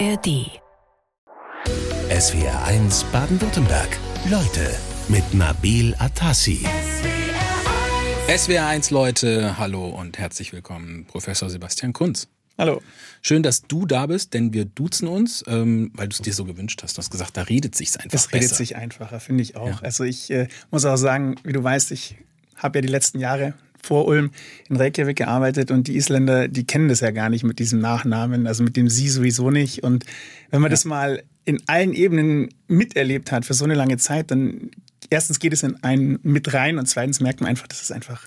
ARD. SWR 1 Baden-Württemberg. Leute mit Nabil Atassi. SWR 1 Leute, hallo und herzlich willkommen, Professor Sebastian Kunz. Hallo. Schön, dass du da bist, denn wir duzen uns, ähm, weil du es dir so gewünscht hast. Du hast gesagt, da redet sich's einfach Es besser. redet sich einfacher, finde ich auch. Ja. Also ich äh, muss auch sagen, wie du weißt, ich habe ja die letzten Jahre vor Ulm in Reykjavik gearbeitet und die Isländer, die kennen das ja gar nicht mit diesem Nachnamen, also mit dem Sie sowieso nicht. Und wenn man das mal in allen Ebenen miterlebt hat für so eine lange Zeit, dann erstens geht es in einen mit rein und zweitens merkt man einfach, das ist einfach,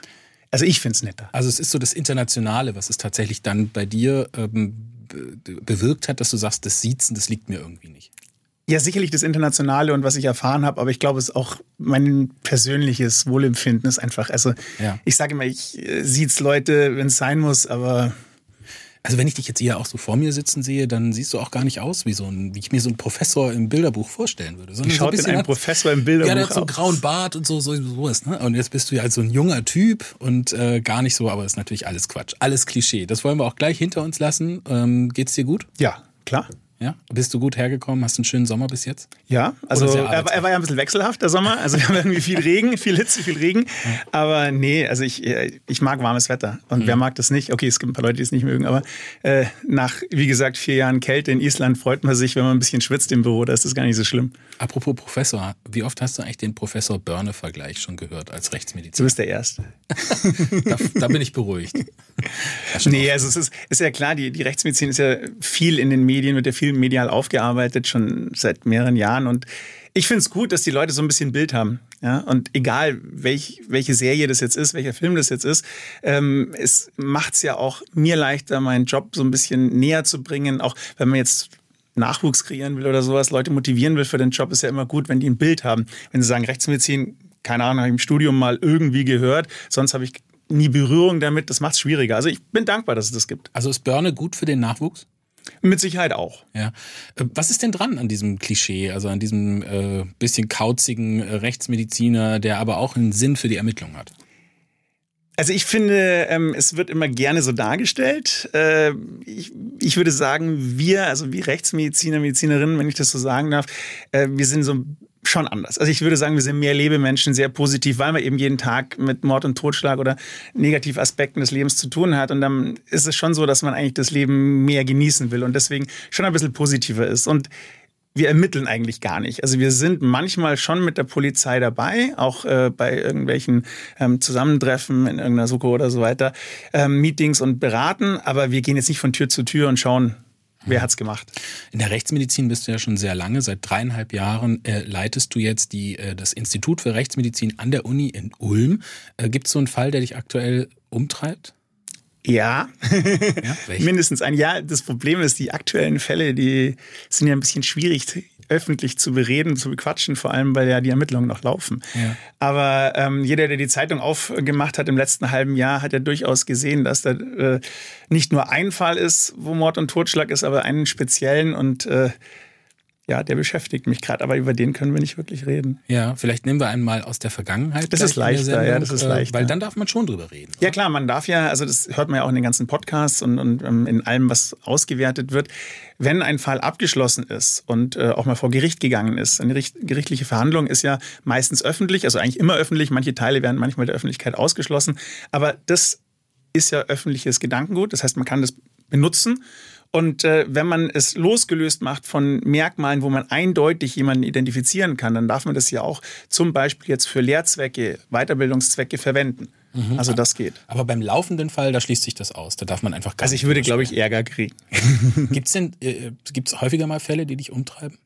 also ich finde es netter. Also es ist so das Internationale, was es tatsächlich dann bei dir ähm, be bewirkt hat, dass du sagst, das Siezen, das liegt mir irgendwie nicht. Ja, sicherlich das Internationale und was ich erfahren habe, aber ich glaube, es ist auch mein persönliches Wohlempfinden ist einfach. Also Ja. ich sage immer, ich äh, sieht's Leute, wenn es sein muss, aber Also wenn ich dich jetzt eher auch so vor mir sitzen sehe, dann siehst du auch gar nicht aus wie so ein, wie ich mir so einen Professor im Bilderbuch vorstellen würde. sondern Wie so schaut denn ein Professor im Bilderbuch Ja, der hat so einen grauen Bart und so, so sowas, ne? Und jetzt bist du ja halt so ein junger Typ und äh, gar nicht so, aber ist natürlich alles Quatsch. Alles Klischee. Das wollen wir auch gleich hinter uns lassen. Ähm, geht's dir gut? ja, klar. Ja? Bist du gut hergekommen? Hast einen schönen Sommer bis jetzt? Ja, also er, war- er war ja ein bisschen wechselhaft, der Sommer. Also wir haben irgendwie viel Regen, viel Hitze, viel Regen. Aber nee, also ich, ich mag warmes Wetter. Und wer mag das nicht? Okay, es gibt ein paar Leute, die es nicht mögen. Aber äh, nach, wie gesagt, vier Jahren Kälte in Island freut man sich, wenn man ein bisschen schwitzt im Büro. Da ist das gar nicht so schlimm. Apropos Professor, wie oft hast du eigentlich den Professor Börne-Vergleich schon gehört als Du Rechtsmediziner? bist der Erste. Da, da bin ich beruhigt. Ja, Nee, also es ist, ist ja klar, die, die Rechtsmedizin ist ja viel in den Medien, wird ja viel medial aufgearbeitet, schon seit mehreren Jahren. Und ich finde es gut, dass die Leute so ein bisschen Bild haben. Ja? Und egal, welch, welche Serie das jetzt ist, welcher Film das jetzt ist, ähm, es macht es ja auch mir leichter, meinen Job so ein bisschen näher zu bringen. Auch wenn man jetzt Nachwuchs kreieren will oder sowas, Leute motivieren will für den Job, ist ja immer gut, wenn die ein Bild haben. Wenn sie sagen, Rechtsmedizin, keine Ahnung, habe ich im Studium mal irgendwie gehört, sonst habe ich nie Berührung damit, das macht es schwieriger. Also ich bin dankbar, dass es das gibt. Also ist Börne gut für den Nachwuchs? Mit Sicherheit auch. Ja. Äh, Was ist denn dran an diesem Klischee, also an diesem äh, bisschen kauzigen äh, Rechtsmediziner, der aber auch einen Sinn für die Ermittlung hat? Also ich finde, ähm, es wird immer gerne so dargestellt. Äh, ich, ich würde sagen, wir, also wie Rechtsmediziner, Medizinerinnen, wenn ich das so sagen darf, äh, wir sind so schon anders. Also ich würde sagen, wir sind mehr Lebemenschen, sehr positiv, weil man eben jeden Tag mit Mord und Totschlag oder Negativaspekten des Lebens zu tun hat. Und dann ist es schon so, dass man eigentlich das Leben mehr genießen will und deswegen schon ein bisschen positiver ist. Und wir ermitteln eigentlich gar nicht. Also wir sind manchmal schon mit der Polizei dabei, auch äh, bei irgendwelchen ähm, Zusammentreffen in irgendeiner Suche oder so weiter, ähm, Meetings und beraten, aber wir gehen jetzt nicht von Tür zu Tür und schauen, wer hat's gemacht. In der Rechtsmedizin bist du ja schon sehr lange, seit dreieinhalb Jahren äh, leitest du jetzt die, äh, das Institut für Rechtsmedizin an der Uni in Ulm. Äh, Gibt es so einen Fall, der dich aktuell umtreibt? Ja, Ja, mindestens ein Jahr. Das Problem ist, die aktuellen Fälle, die sind ja ein bisschen schwierig öffentlich zu bereden, zu bequatschen, vor allem weil ja die Ermittlungen noch laufen. Ja. Aber ähm, jeder, der die Zeitung aufgemacht hat im letzten halben Jahr, hat ja durchaus gesehen, dass da äh, nicht nur ein Fall ist, wo Mord und Totschlag ist, aber einen speziellen und äh, ja, der beschäftigt mich gerade, aber über den können wir nicht wirklich reden. Ja, vielleicht nehmen wir einen mal aus der Vergangenheit. Das ist leichter, ja, Sendung, das ist äh, leichter. Weil dann darf man schon drüber reden. Ja klar, man darf ja, also das hört man ja auch in den ganzen Podcasts und, und ähm, in allem, was ausgewertet wird, wenn ein Fall abgeschlossen ist und äh, auch mal vor Gericht gegangen ist, eine richt- gerichtliche Verhandlung ist ja meistens öffentlich, also eigentlich immer öffentlich, manche Teile werden manchmal der Öffentlichkeit ausgeschlossen, aber das ist ja öffentliches Gedankengut, das heißt, man kann das benutzen. Und äh, wenn man es losgelöst macht von Merkmalen, wo man eindeutig jemanden identifizieren kann, dann darf man das ja auch zum Beispiel jetzt für Lehrzwecke, Weiterbildungszwecke verwenden. Also das geht. Aber beim laufenden Fall, da schließt sich das aus. Da darf man einfach gar Also ich würde, glaube ich, Ärger kriegen. Gibt es denn, äh, gibt's häufiger mal Fälle, die dich umtreiben?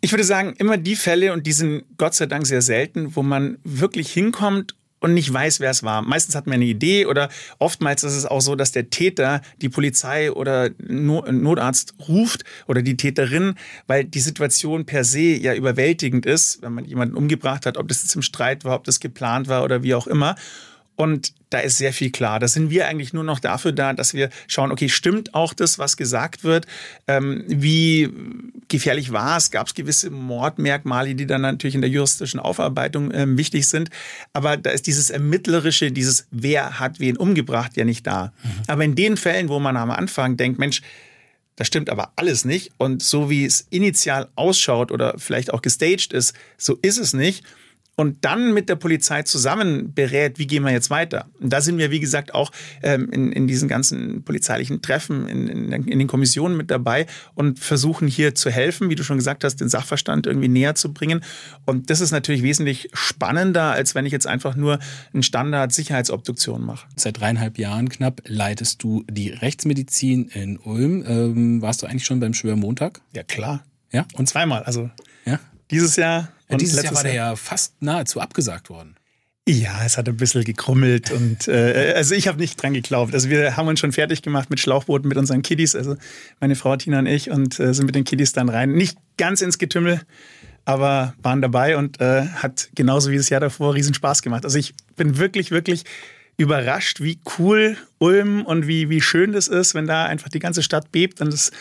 Ich würde sagen, immer die Fälle, und die sind Gott sei Dank sehr selten, wo man wirklich hinkommt und nicht weiß, wer es war. Meistens hat man eine Idee oder oftmals ist es auch so, dass der Täter die Polizei oder No- Notarzt ruft oder die Täterin, weil die Situation per se ja überwältigend ist, wenn man jemanden umgebracht hat, ob das jetzt im Streit war, ob das geplant war oder wie auch immer. Und da ist sehr viel klar. Da sind wir eigentlich nur noch dafür da, dass wir schauen, okay, stimmt auch das, was gesagt wird? Ähm, wie gefährlich war es? Gab es gewisse Mordmerkmale, die dann natürlich in der juristischen Aufarbeitung ähm, wichtig sind? Aber da ist dieses Ermittlerische, dieses Wer hat wen umgebracht, ja nicht da. Aber in den Fällen, wo man am Anfang denkt, Mensch, Das stimmt aber alles nicht. Und so wie es initial ausschaut oder vielleicht auch gestaged ist, so ist es nicht und dann mit der Polizei zusammen berät, wie gehen wir jetzt weiter. Und da sind wir, wie gesagt, auch ähm, in, in diesen ganzen polizeilichen Treffen, in, in, in, den Kommissionen mit dabei und versuchen hier zu helfen, wie du schon gesagt hast, den Sachverstand irgendwie näher zu bringen. Und das ist natürlich wesentlich spannender, als wenn ich jetzt einfach nur eine Standard-Sicherheitsobduktion mache. Seit dreieinhalb Jahren knapp leitest du die Rechtsmedizin in Ulm. Ähm, warst du eigentlich schon beim Schwörmontag? Ja, klar. Ja, und zweimal. Also ja? dieses Jahr und dieses Jahr war der ja fast nahezu abgesagt worden. Ja, es hat ein bisschen gekrummelt und äh, also ich habe nicht dran geglaubt. Also wir haben uns schon fertig gemacht mit Schlauchbooten mit unseren Kiddies, also meine Frau Tina und ich und äh, sind mit den Kiddies dann rein. Nicht ganz ins Getümmel, aber waren dabei und äh, hat genauso wie das Jahr davor riesen Spaß gemacht. Also ich bin wirklich, wirklich überrascht, wie cool Ulm und wie, wie schön das ist, wenn da einfach die ganze Stadt bebt und es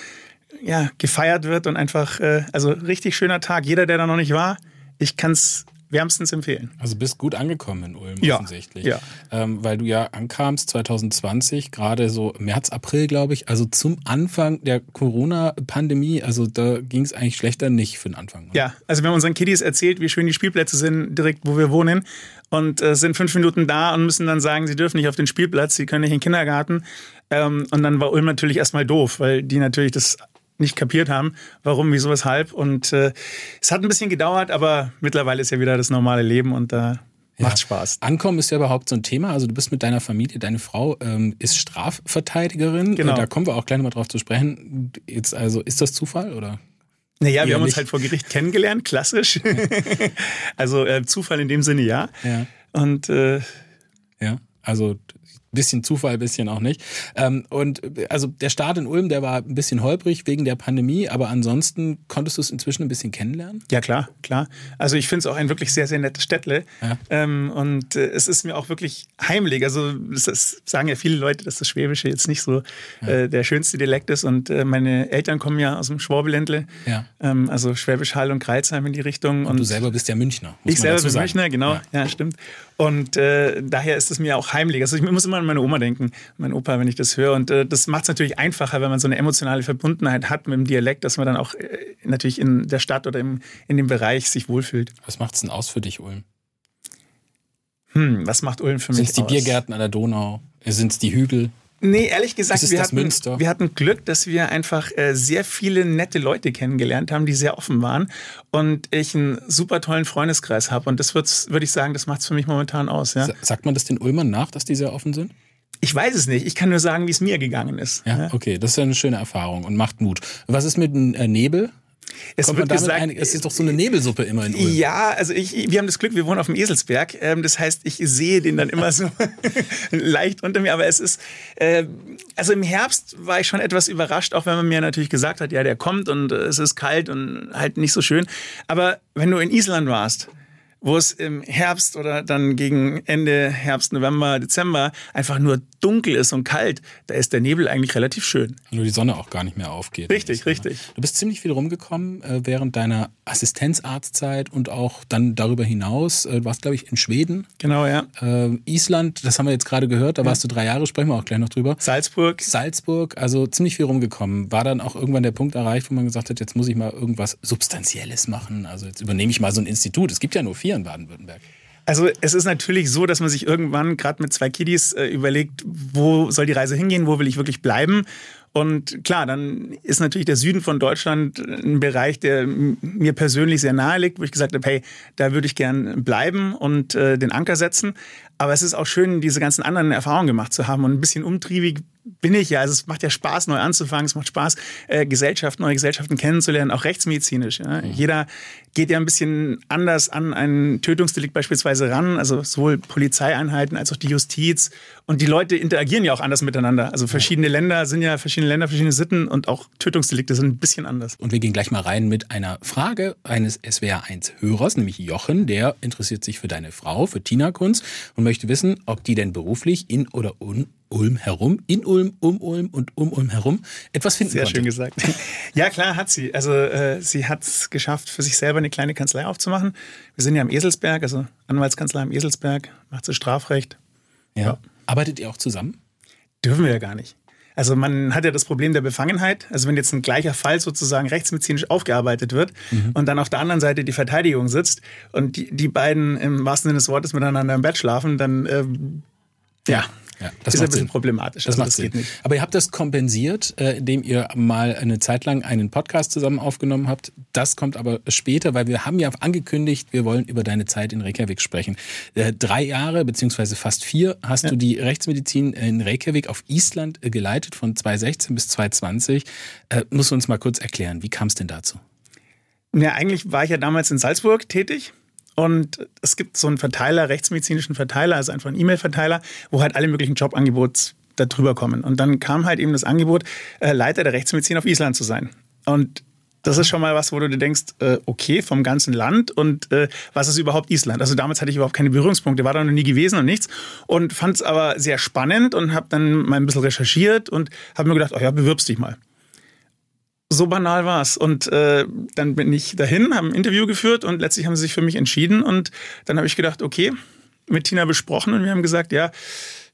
ja, gefeiert wird und einfach, äh, also richtig schöner Tag. Jeder, der da noch nicht war, ich kann es wärmstens empfehlen. Also bist gut angekommen in Ulm ja, offensichtlich. Ja. Ähm, weil du ja ankamst 2020, gerade so März, April, glaube ich, also zum Anfang der Corona-Pandemie. Also da ging es eigentlich schlechter nicht für den Anfang. Oder? Ja, also wir haben unseren Kiddies erzählt, wie schön die Spielplätze sind, direkt wo wir wohnen. Und äh, sind fünf Minuten da und müssen dann sagen, sie dürfen nicht auf den Spielplatz, sie können nicht in den Kindergarten. Ähm, und dann war Ulm natürlich erstmal doof, weil die natürlich das nicht kapiert haben, warum, wieso, weshalb. Und äh, es hat ein bisschen gedauert, aber mittlerweile ist ja wieder das normale Leben und da äh, ja. macht Spaß. Ankommen ist ja überhaupt so ein Thema. Also du bist mit deiner Familie, deine Frau ähm, ist Strafverteidigerin. Genau. Da kommen wir auch gleich nochmal drauf zu sprechen. Jetzt also ist das Zufall oder? Naja, wir haben nicht. uns halt vor Gericht kennengelernt, klassisch. also äh, Zufall in dem Sinne ja. Ja. Und äh, ja, also bisschen Zufall, bisschen auch nicht. Ähm, und also der Start in Ulm, der war ein bisschen holprig wegen der Pandemie, aber ansonsten konntest du es inzwischen ein bisschen kennenlernen? Ja, klar, klar. Also ich finde es auch ein wirklich sehr, sehr nettes Städtle. Ja. Ähm, und äh, es ist mir auch wirklich heimlich. Also das sagen ja viele Leute, dass das Schwäbische jetzt nicht so ja. äh, der schönste Dialekt ist. Und äh, meine Eltern kommen ja aus dem Schwabeländle, ja. ähm, also Schwäbisch Hall und Kreilsheim in die Richtung. Und, und du selber bist ja Münchner. ich selber bin Münchner, genau. Ja, ja stimmt. Und äh, daher ist es mir auch heimlich. Also ich muss immer an meine Oma denken, mein Opa, wenn ich das höre. Und äh, das macht es natürlich einfacher, wenn man so eine emotionale Verbundenheit hat mit dem Dialekt, dass man dann auch äh, natürlich in der Stadt oder im, in dem Bereich sich wohlfühlt. Was macht es denn aus für dich, Ulm? Hm, was macht Ulm für mich Sind es die Biergärten an der Donau? Sind es die Hügel? Nee, ehrlich gesagt, wir hatten, wir hatten Glück, dass wir einfach äh, sehr viele nette Leute kennengelernt haben, die sehr offen waren und ich einen super tollen Freundeskreis habe. Und das würde ich sagen, das macht es für mich momentan aus. Ja? Sagt man das den Ulmern nach, dass die sehr offen sind? Ich weiß es nicht. Ich kann nur sagen, wie es mir gegangen ist. Ja, okay, das ist ja eine schöne Erfahrung und macht Mut. Was ist mit dem äh, Nebel? Es Kommt wird gesagt, ein, es ist doch so eine Nebelsuppe immer in Ulm. Ja, also ich, wir haben das Glück, wir wohnen auf dem Eselsberg. Ähm, das heißt, ich sehe den dann immer so leicht unter mir. Aber es ist, äh, also im Herbst war ich schon etwas überrascht, auch wenn man mir natürlich gesagt hat, ja, der kommt und es ist kalt und halt nicht so schön. Aber wenn du in Island warst, wo es im Herbst oder dann gegen Ende Herbst, November, Dezember einfach nur dunkel ist und kalt, da ist der Nebel eigentlich relativ schön. Nur die Sonne auch gar nicht mehr aufgeht. Richtig, richtig. Du bist ziemlich viel rumgekommen äh, während deiner Assistenzarztzeit und auch dann darüber hinaus. Äh, du warst, glaube ich, in Schweden. Genau, ja. Äh, Island, das haben wir jetzt gerade gehört, da ja. warst du drei Jahre, sprechen wir auch gleich noch drüber. Salzburg. Salzburg, also ziemlich viel rumgekommen. War dann auch irgendwann der Punkt erreicht, wo man gesagt hat, jetzt muss ich mal irgendwas Substanzielles machen. Also jetzt übernehme ich mal so ein Institut. Es gibt ja nur vier in Baden-Württemberg. Also es ist natürlich so, dass man sich irgendwann gerade mit zwei Kiddies äh, überlegt, wo soll die Reise hingehen, wo will ich wirklich bleiben. Und klar, dann ist natürlich der Süden von Deutschland ein Bereich, der mir persönlich sehr nahe liegt, wo ich gesagt habe, hey, da würde ich gern bleiben und äh, den Anker setzen. Aber es ist auch schön, diese ganzen anderen Erfahrungen gemacht zu haben und ein bisschen umtriebig bin ich ja. Also es macht ja Spaß, neu anzufangen. Es macht Spaß, äh, Gesellschaften, neue Gesellschaften kennenzulernen, auch rechtsmedizinisch. Ja. Mhm. Jeder geht ja ein bisschen anders an ein Tötungsdelikt beispielsweise ran. Also sowohl Polizeieinheiten als auch die Justiz. Und die Leute interagieren ja auch anders miteinander. Also verschiedene Länder sind ja verschiedene Länder, verschiedene Sitten und auch Tötungsdelikte sind ein bisschen anders. Und wir gehen gleich mal rein mit einer Frage eines SWR1-Hörers, nämlich Jochen. Der interessiert sich für deine Frau, für Tina Kunz und möchte wissen, ob die denn beruflich in oder un Ulm herum, in Ulm, um Ulm und um Ulm herum etwas finden Sehr konnte. schön gesagt. Ja, klar hat sie. Also äh, sie hat es geschafft, für sich selber eine kleine Kanzlei aufzumachen. Wir sind ja am Eselsberg, also Anwaltskanzlei am Eselsberg, macht sie Strafrecht. Ja. ja. Arbeitet ihr auch zusammen? Dürfen wir ja gar nicht. Also man hat ja das Problem der Befangenheit. Also wenn jetzt ein gleicher Fall sozusagen rechtsmedizinisch aufgearbeitet wird mhm. und dann auf der anderen Seite die Verteidigung sitzt und die, die beiden im wahrsten Sinne des Wortes miteinander im Bett schlafen, dann ähm, ja, ja, das ist ein bisschen Sinn. problematisch. Das, also macht das geht nicht. Aber ihr habt das kompensiert, äh, indem ihr mal eine Zeit lang einen Podcast zusammen aufgenommen habt. Das kommt aber später, weil wir haben ja angekündigt, wir wollen über deine Zeit in Reykjavik sprechen. Äh, drei Jahre beziehungsweise fast vier hast ja. du die Rechtsmedizin in Reykjavik auf Island äh, geleitet von 2016 bis 2020. Äh, musst du uns mal kurz erklären, wie kam es denn dazu? Ja, eigentlich war ich ja damals in Salzburg tätig und es gibt so einen Verteiler, rechtsmedizinischen Verteiler, also einfach einen E-Mail-Verteiler, wo halt alle möglichen Jobangebote da drüber kommen. Und dann kam halt eben das Angebot, äh, Leiter der Rechtsmedizin auf Island zu sein. Und das ist schon mal was, wo du dir denkst, äh, okay, vom ganzen Land und äh, was ist überhaupt Island? Also damals hatte ich überhaupt keine Berührungspunkte, war da noch nie gewesen und nichts und fand es aber sehr spannend und habe dann mal ein bisschen recherchiert und habe mir gedacht, oh ja, bewirbst dich mal so banal war's. Und äh, dann bin ich dahin, haben ein Interview geführt und letztlich haben sie sich für mich entschieden. Und dann habe ich gedacht, okay, mit Tina besprochen und wir haben gesagt, ja,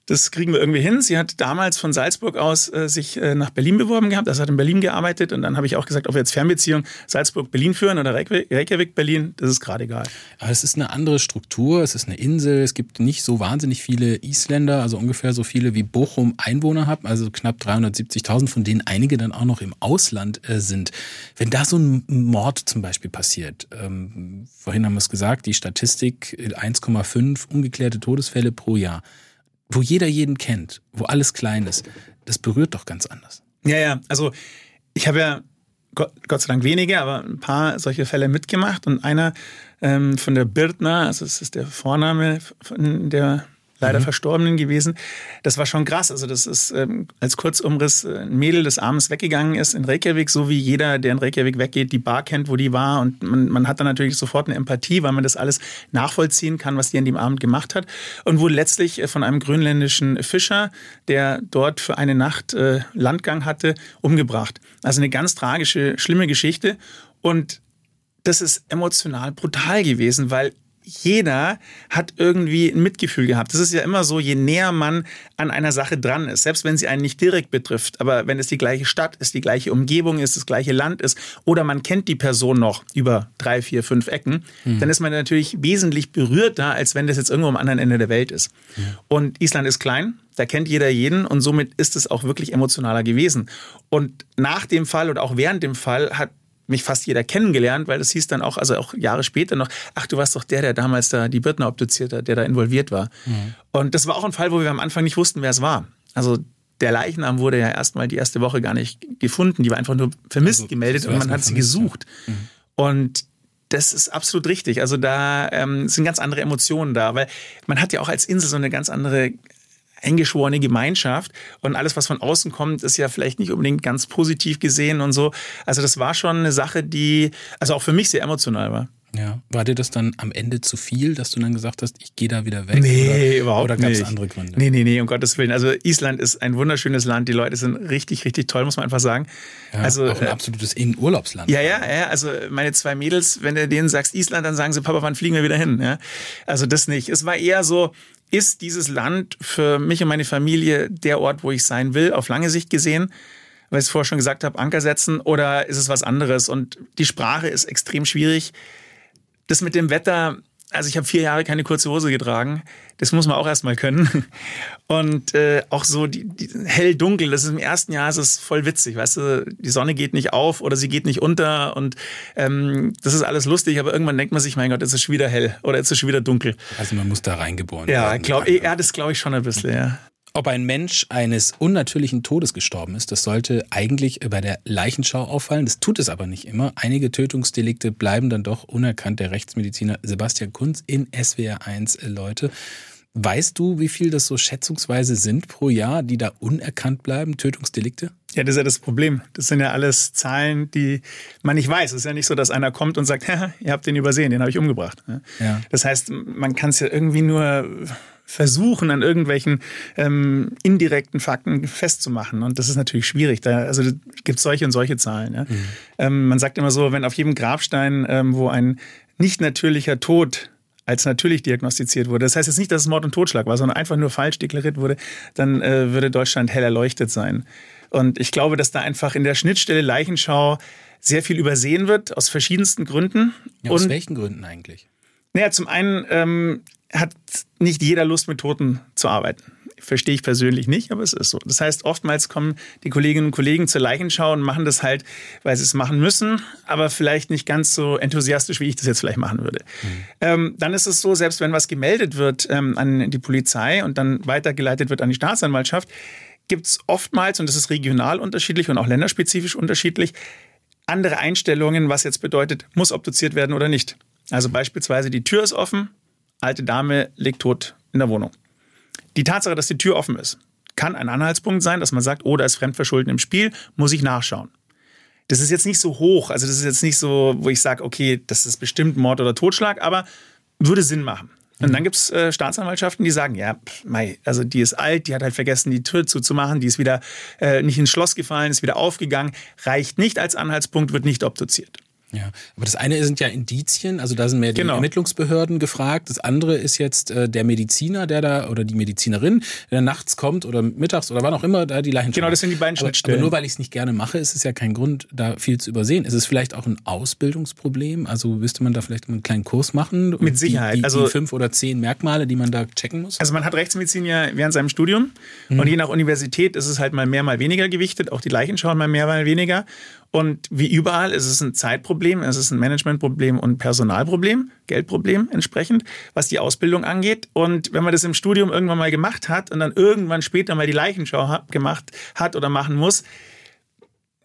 das kriegen wir irgendwie hin. Sie hat damals von Salzburg aus äh, sich äh, nach Berlin beworben gehabt. Also hat in Berlin gearbeitet. Und dann habe ich auch gesagt, ob wir jetzt Fernbeziehung Salzburg-Berlin führen oder Reykjavik-Berlin, das ist gerade egal. Aber es ist eine andere Struktur. Es ist eine Insel. Es gibt nicht so wahnsinnig viele Isländer, also ungefähr so viele wie Bochum Einwohner haben, also knapp 370.000, von denen einige dann auch noch im Ausland äh, sind. Wenn da so ein Mord zum Beispiel passiert, ähm, vorhin haben wir es gesagt, die Statistik 1,5 ungeklärte Todesfälle pro Jahr wo jeder jeden kennt, wo alles klein ist, das berührt doch ganz anders. Ja, ja, also ich habe ja Gott, Gott, sei Dank wenige, aber ein paar solche Fälle mitgemacht und einer ähm, von der Birtner, also das ist der Vorname von der leider mhm. Verstorbenen gewesen. Das war schon krass. Also das ist ähm, als Kurzumriss äh, ein Mädel des abends weggegangen ist in Reykjavik, so wie jeder, der in Reykjavik weggeht, die Bar kennt, wo die war. Und man, man hat dann natürlich sofort eine Empathie, weil man das alles nachvollziehen kann, was die an dem Abend gemacht hat. Und wurde letztlich äh, von einem grönländischen Fischer, der dort für eine Nacht äh, Landgang hatte, umgebracht. Also eine ganz tragische, schlimme Geschichte. Und das ist emotional brutal gewesen, weil jeder hat irgendwie ein Mitgefühl gehabt. Das ist ja immer so, je näher man an einer Sache dran ist, selbst wenn sie einen nicht direkt betrifft, aber wenn es die gleiche Stadt ist, die gleiche Umgebung ist, das gleiche Land ist oder man kennt die Person noch über drei, vier, fünf Ecken, mhm. dann ist man natürlich wesentlich berührter, als wenn das jetzt irgendwo am anderen Ende der Welt ist. Mhm. Und Island ist klein, da kennt jeder jeden und somit ist es auch wirklich emotionaler gewesen. Und nach dem Fall oder auch während dem Fall hat mich fast jeder kennengelernt, weil das hieß dann auch, also auch Jahre später noch, ach, du warst doch der, der damals da die Birtner obduziert hat, der da involviert war. Mhm. Und das war auch ein Fall, wo wir am Anfang nicht wussten, wer es war. Also der Leichnam wurde ja erstmal die erste Woche gar nicht gefunden, die war einfach nur vermisst also, gemeldet und man hat sie gesucht. Ja. Mhm. Und das ist absolut richtig. Also da ähm, sind ganz andere Emotionen da, weil man hat ja auch als Insel so eine ganz andere eingeschworene Gemeinschaft und alles, was von außen kommt, ist ja vielleicht nicht unbedingt ganz positiv gesehen und so. Also das war schon eine Sache, die also auch für mich sehr emotional war. Ja. War dir das dann am Ende zu viel, dass du dann gesagt hast, ich gehe da wieder weg? Nee, oder, überhaupt oder nicht. Oder gab es andere Gründe? Nee, nee, nee, um Gottes Willen. Also Island ist ein wunderschönes Land. Die Leute sind richtig, richtig toll, muss man einfach sagen. Ja, also, auch ein äh, absolutes Urlaubsland. Ja, ja, ja. Also meine zwei Mädels, wenn du denen sagst Island, dann sagen sie, Papa, wann fliegen wir wieder hin? Ja? Also das nicht. Es war eher so, ist dieses Land für mich und meine Familie der Ort, wo ich sein will, auf lange Sicht gesehen? Weil ich es vorher schon gesagt habe, Anker setzen oder ist es was anderes? Und die Sprache ist extrem schwierig. Das mit dem Wetter, also ich habe vier Jahre keine kurze Hose getragen. Das muss man auch erstmal können. Und äh, auch so die, die hell-dunkel, das ist im ersten Jahr ist es voll witzig, weißt du, die Sonne geht nicht auf oder sie geht nicht unter und ähm, das ist alles lustig, aber irgendwann denkt man sich, mein Gott, jetzt ist schon wieder hell oder jetzt ist schon wieder dunkel. Also man muss da reingeboren ja, werden. Glaub, ja, das glaube ich schon ein bisschen, ja. Ob ein Mensch eines unnatürlichen Todes gestorben ist, das sollte eigentlich bei der Leichenschau auffallen. Das tut es aber nicht immer. Einige Tötungsdelikte bleiben dann doch unerkannt. Der Rechtsmediziner Sebastian Kunz in SWR 1 Leute. Weißt du, wie viel das so schätzungsweise sind pro Jahr, die da unerkannt bleiben, Tötungsdelikte? Ja, das ist ja das Problem. Das sind ja alles Zahlen, die man nicht weiß. Es ist ja nicht so, dass einer kommt und sagt, ihr habt den übersehen, den habe ich umgebracht. Ja. Das heißt, man kann es ja irgendwie nur versuchen, an irgendwelchen ähm, indirekten Fakten festzumachen. Und das ist natürlich schwierig. Da, also gibt es solche und solche Zahlen. Ja? Mhm. Ähm, man sagt immer so, wenn auf jedem Grabstein, ähm, wo ein nicht natürlicher Tod als natürlich diagnostiziert wurde. Das heißt jetzt nicht, dass es Mord und Totschlag war, sondern einfach nur falsch deklariert wurde, dann äh, würde Deutschland hell erleuchtet sein. Und ich glaube, dass da einfach in der Schnittstelle Leichenschau sehr viel übersehen wird, aus verschiedensten Gründen. Ja, aus und, welchen Gründen eigentlich? Naja, zum einen ähm, hat nicht jeder Lust, mit Toten zu arbeiten. Verstehe ich persönlich nicht, aber es ist so. Das heißt, oftmals kommen die Kolleginnen und Kollegen zur Leichenschau und machen das halt, weil sie es machen müssen, aber vielleicht nicht ganz so enthusiastisch, wie ich das jetzt vielleicht machen würde. Mhm. Ähm, dann ist es so, selbst wenn was gemeldet wird ähm, an die Polizei und dann weitergeleitet wird an die Staatsanwaltschaft, gibt es oftmals, und das ist regional unterschiedlich und auch länderspezifisch unterschiedlich, andere Einstellungen, was jetzt bedeutet, muss obduziert werden oder nicht. Also beispielsweise die Tür ist offen, alte Dame liegt tot in der Wohnung. Die Tatsache, dass die Tür offen ist, kann ein Anhaltspunkt sein, dass man sagt, oh, da ist Fremdverschulden im Spiel, muss ich nachschauen. Das ist jetzt nicht so hoch, also das ist jetzt nicht so, wo ich sage, okay, das ist bestimmt Mord oder Totschlag, aber würde Sinn machen. Und dann gibt es äh, Staatsanwaltschaften, die sagen, ja, pff, mei, also die ist alt, die hat halt vergessen, die Tür zuzumachen, die ist wieder äh, nicht ins Schloss gefallen, ist wieder aufgegangen, reicht nicht als Anhaltspunkt, wird nicht obduziert. Ja, aber das eine sind ja Indizien, also da sind mehr die genau. Ermittlungsbehörden gefragt. Das andere ist jetzt äh, der Mediziner, der da oder die Medizinerin, der nachts kommt oder mittags oder wann auch immer da die Leichen Genau, das sind die beiden Schnittstellen. Aber, aber nur weil ich es nicht gerne mache, ist es ja kein Grund, da viel zu übersehen. Ist es vielleicht auch ein Ausbildungsproblem? Also müsste man da vielleicht einen kleinen Kurs machen? Mit Sicherheit. Die, die, also die fünf oder zehn Merkmale, die man da checken muss? Also man hat Rechtsmedizin ja während seinem Studium hm. und je nach Universität ist es halt mal mehr, mal weniger gewichtet. Auch die Leichen schauen mal mehr, mal weniger. Und wie überall ist es ein Zeitproblem, es ist ein Managementproblem und Personalproblem, Geldproblem entsprechend, was die Ausbildung angeht. Und wenn man das im Studium irgendwann mal gemacht hat und dann irgendwann später mal die Leichenschau gemacht hat oder machen muss,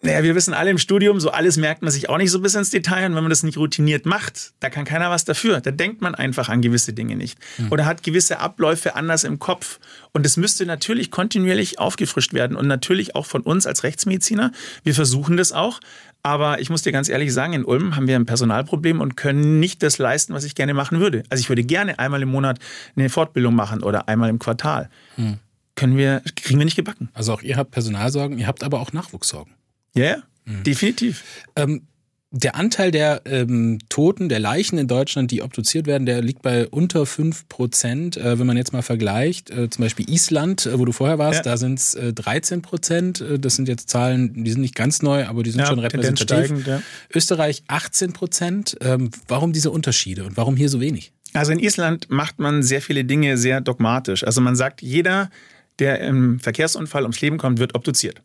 naja, wir wissen alle im Studium, so alles merkt man sich auch nicht so bis ins Detail. Und wenn man das nicht routiniert macht, da kann keiner was dafür. Da denkt man einfach an gewisse Dinge nicht. Mhm. Oder hat gewisse Abläufe anders im Kopf. Und es müsste natürlich kontinuierlich aufgefrischt werden. Und natürlich auch von uns als Rechtsmediziner. Wir versuchen das auch. Aber ich muss dir ganz ehrlich sagen, in Ulm haben wir ein Personalproblem und können nicht das leisten, was ich gerne machen würde. Also ich würde gerne einmal im Monat eine Fortbildung machen oder einmal im Quartal. Mhm. Können wir, kriegen wir nicht gebacken. Also auch ihr habt Personalsorgen, ihr habt aber auch Nachwuchssorgen. Ja, yeah, mhm. definitiv. Ähm, der Anteil der ähm, Toten, der Leichen in Deutschland, die obduziert werden, der liegt bei unter 5 Prozent. Äh, wenn man jetzt mal vergleicht, äh, zum Beispiel Island, äh, wo du vorher warst, ja. da sind es äh, 13 Prozent. Äh, das sind jetzt Zahlen, die sind nicht ganz neu, aber die sind ja, schon repräsentativ. Steigend, ja. Österreich 18 Prozent. Ähm, warum diese Unterschiede und warum hier so wenig? Also in Island macht man sehr viele Dinge sehr dogmatisch. Also man sagt, jeder, der im Verkehrsunfall ums Leben kommt, wird obduziert.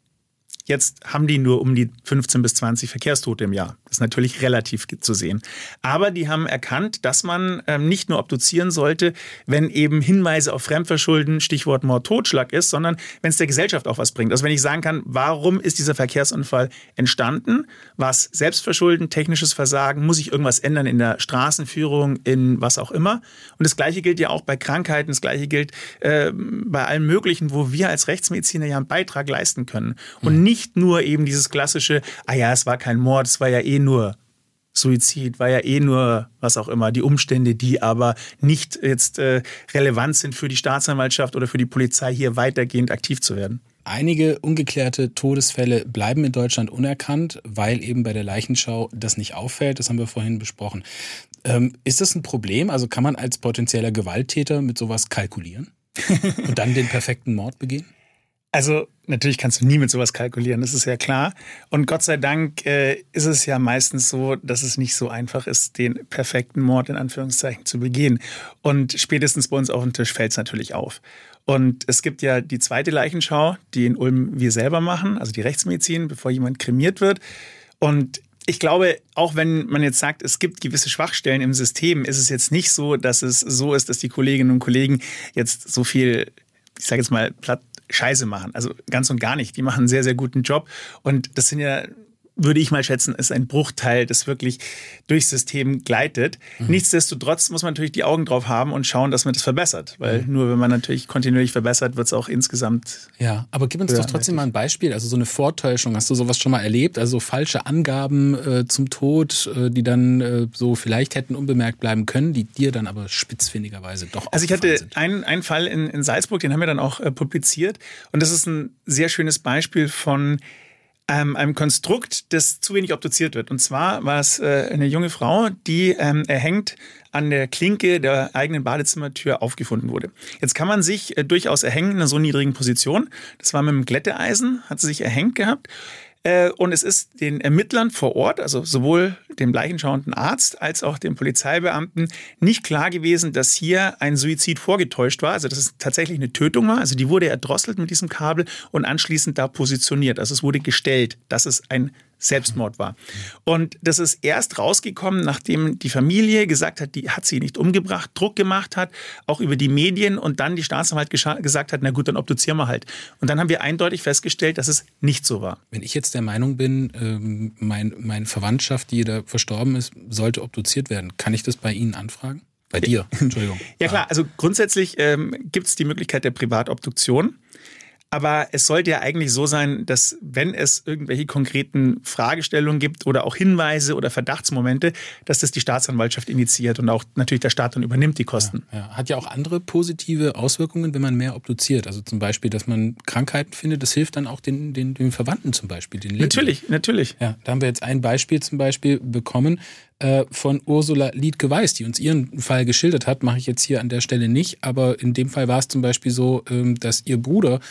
Jetzt haben die nur um die 15 bis 20 Verkehrstote im Jahr. Das ist natürlich relativ zu sehen. Aber die haben erkannt, dass man ähm, nicht nur obduzieren sollte, wenn eben Hinweise auf Fremdverschulden, Stichwort Mord, Totschlag ist, sondern wenn es der Gesellschaft auch was bringt. Also wenn ich sagen kann, warum ist dieser Verkehrsunfall entstanden? Was Selbstverschulden, technisches Versagen? Muss ich irgendwas ändern in der Straßenführung, in was auch immer? Und das Gleiche gilt ja auch bei Krankheiten. Das Gleiche gilt äh, bei allem Möglichen, wo wir als Rechtsmediziner ja einen Beitrag leisten können. Und nicht nicht nur eben dieses klassische, ah ja, es war kein Mord, es war ja eh nur Suizid, war ja eh nur was auch immer, die Umstände, die aber nicht jetzt äh, relevant sind für die Staatsanwaltschaft oder für die Polizei, hier weitergehend aktiv zu werden. Einige ungeklärte Todesfälle bleiben in Deutschland unerkannt, weil eben bei der Leichenschau das nicht auffällt. Das haben wir vorhin besprochen. Ähm, ist das ein Problem? Also kann man als potenzieller Gewalttäter mit sowas kalkulieren und dann den perfekten Mord begehen? Also natürlich kannst du nie mit sowas kalkulieren, das ist ja klar. Und Gott sei Dank äh, ist es ja meistens so, dass es nicht so einfach ist, den perfekten Mord in Anführungszeichen zu begehen. Und spätestens bei uns auf dem Tisch fällt es natürlich auf. Und es gibt ja die zweite Leichenschau, die in Ulm wir selber machen, also die Rechtsmedizin, bevor jemand kremiert wird. Und ich glaube, auch wenn man jetzt sagt, es gibt gewisse Schwachstellen im System, ist es jetzt nicht so, dass es so ist, dass die Kolleginnen und Kollegen jetzt so viel, ich sage jetzt mal platt Scheiße machen. Also ganz und gar nicht. Die machen einen sehr, sehr guten Job. Und das sind ja würde ich mal schätzen, ist ein Bruchteil, das wirklich durchs System gleitet. Mhm. Nichtsdestotrotz muss man natürlich die Augen drauf haben und schauen, dass man das verbessert. Weil mhm. nur wenn man natürlich kontinuierlich verbessert, wird es auch insgesamt. Ja, aber gib uns doch trotzdem mal ein Beispiel. Also so eine Vortäuschung, hast du sowas schon mal erlebt? Also falsche Angaben äh, zum Tod, äh, die dann äh, so vielleicht hätten unbemerkt bleiben können, die dir dann aber spitzfindigerweise doch Also ich hatte einen, einen Fall in, in Salzburg, den haben wir dann auch äh, publiziert. Und das ist ein sehr schönes Beispiel von ähm, einem Konstrukt, das zu wenig obduziert wird. Und zwar war es äh, eine junge Frau, die ähm, erhängt an der Klinke der eigenen Badezimmertür aufgefunden wurde. Jetzt kann man sich äh, durchaus erhängen in einer so niedrigen Position. Das war mit einem Glätteeisen, hat sie sich erhängt gehabt. Äh, und es ist den Ermittlern vor Ort, also sowohl dem leichenschauenden Arzt als auch dem Polizeibeamten, nicht klar gewesen, dass hier ein Suizid vorgetäuscht war, also dass es tatsächlich eine Tötung war. Also die wurde erdrosselt mit diesem Kabel und anschließend da positioniert. Also es wurde gestellt, dass es ein Selbstmord war. Und das ist erst rausgekommen, nachdem die Familie gesagt hat, die hat sie nicht umgebracht, Druck gemacht hat, auch über die Medien und dann die Staatsanwalt gesagt hat, na gut, dann obduzieren wir halt. Und dann haben wir eindeutig festgestellt, dass es nicht so war. Wenn ich jetzt der Meinung bin, ähm, mein, meine Verwandtschaft, die da verstorben ist, sollte obduziert werden, kann ich das bei Ihnen anfragen? Bei dir, Entschuldigung. Ja klar, also grundsätzlich ähm, gibt es die Möglichkeit der Privatobduktion. Aber es sollte ja eigentlich so sein, dass wenn es irgendwelche konkreten Fragestellungen gibt oder auch Hinweise oder Verdachtsmomente, dass das die Staatsanwaltschaft initiiert und auch natürlich der Staat dann übernimmt die Kosten. Ja, ja. Hat ja auch andere positive Auswirkungen, wenn man mehr obduziert. Also zum Beispiel, dass man Krankheiten findet, das hilft dann auch den, den, den Verwandten zum Beispiel. Den natürlich, natürlich. Ja, da haben wir jetzt ein Beispiel zum Beispiel bekommen äh, von Ursula Liedke-Weiß, die uns ihren Fall geschildert hat, mache ich jetzt hier an der Stelle nicht. Aber in dem Fall war es zum Beispiel so, ähm, dass ihr Bruder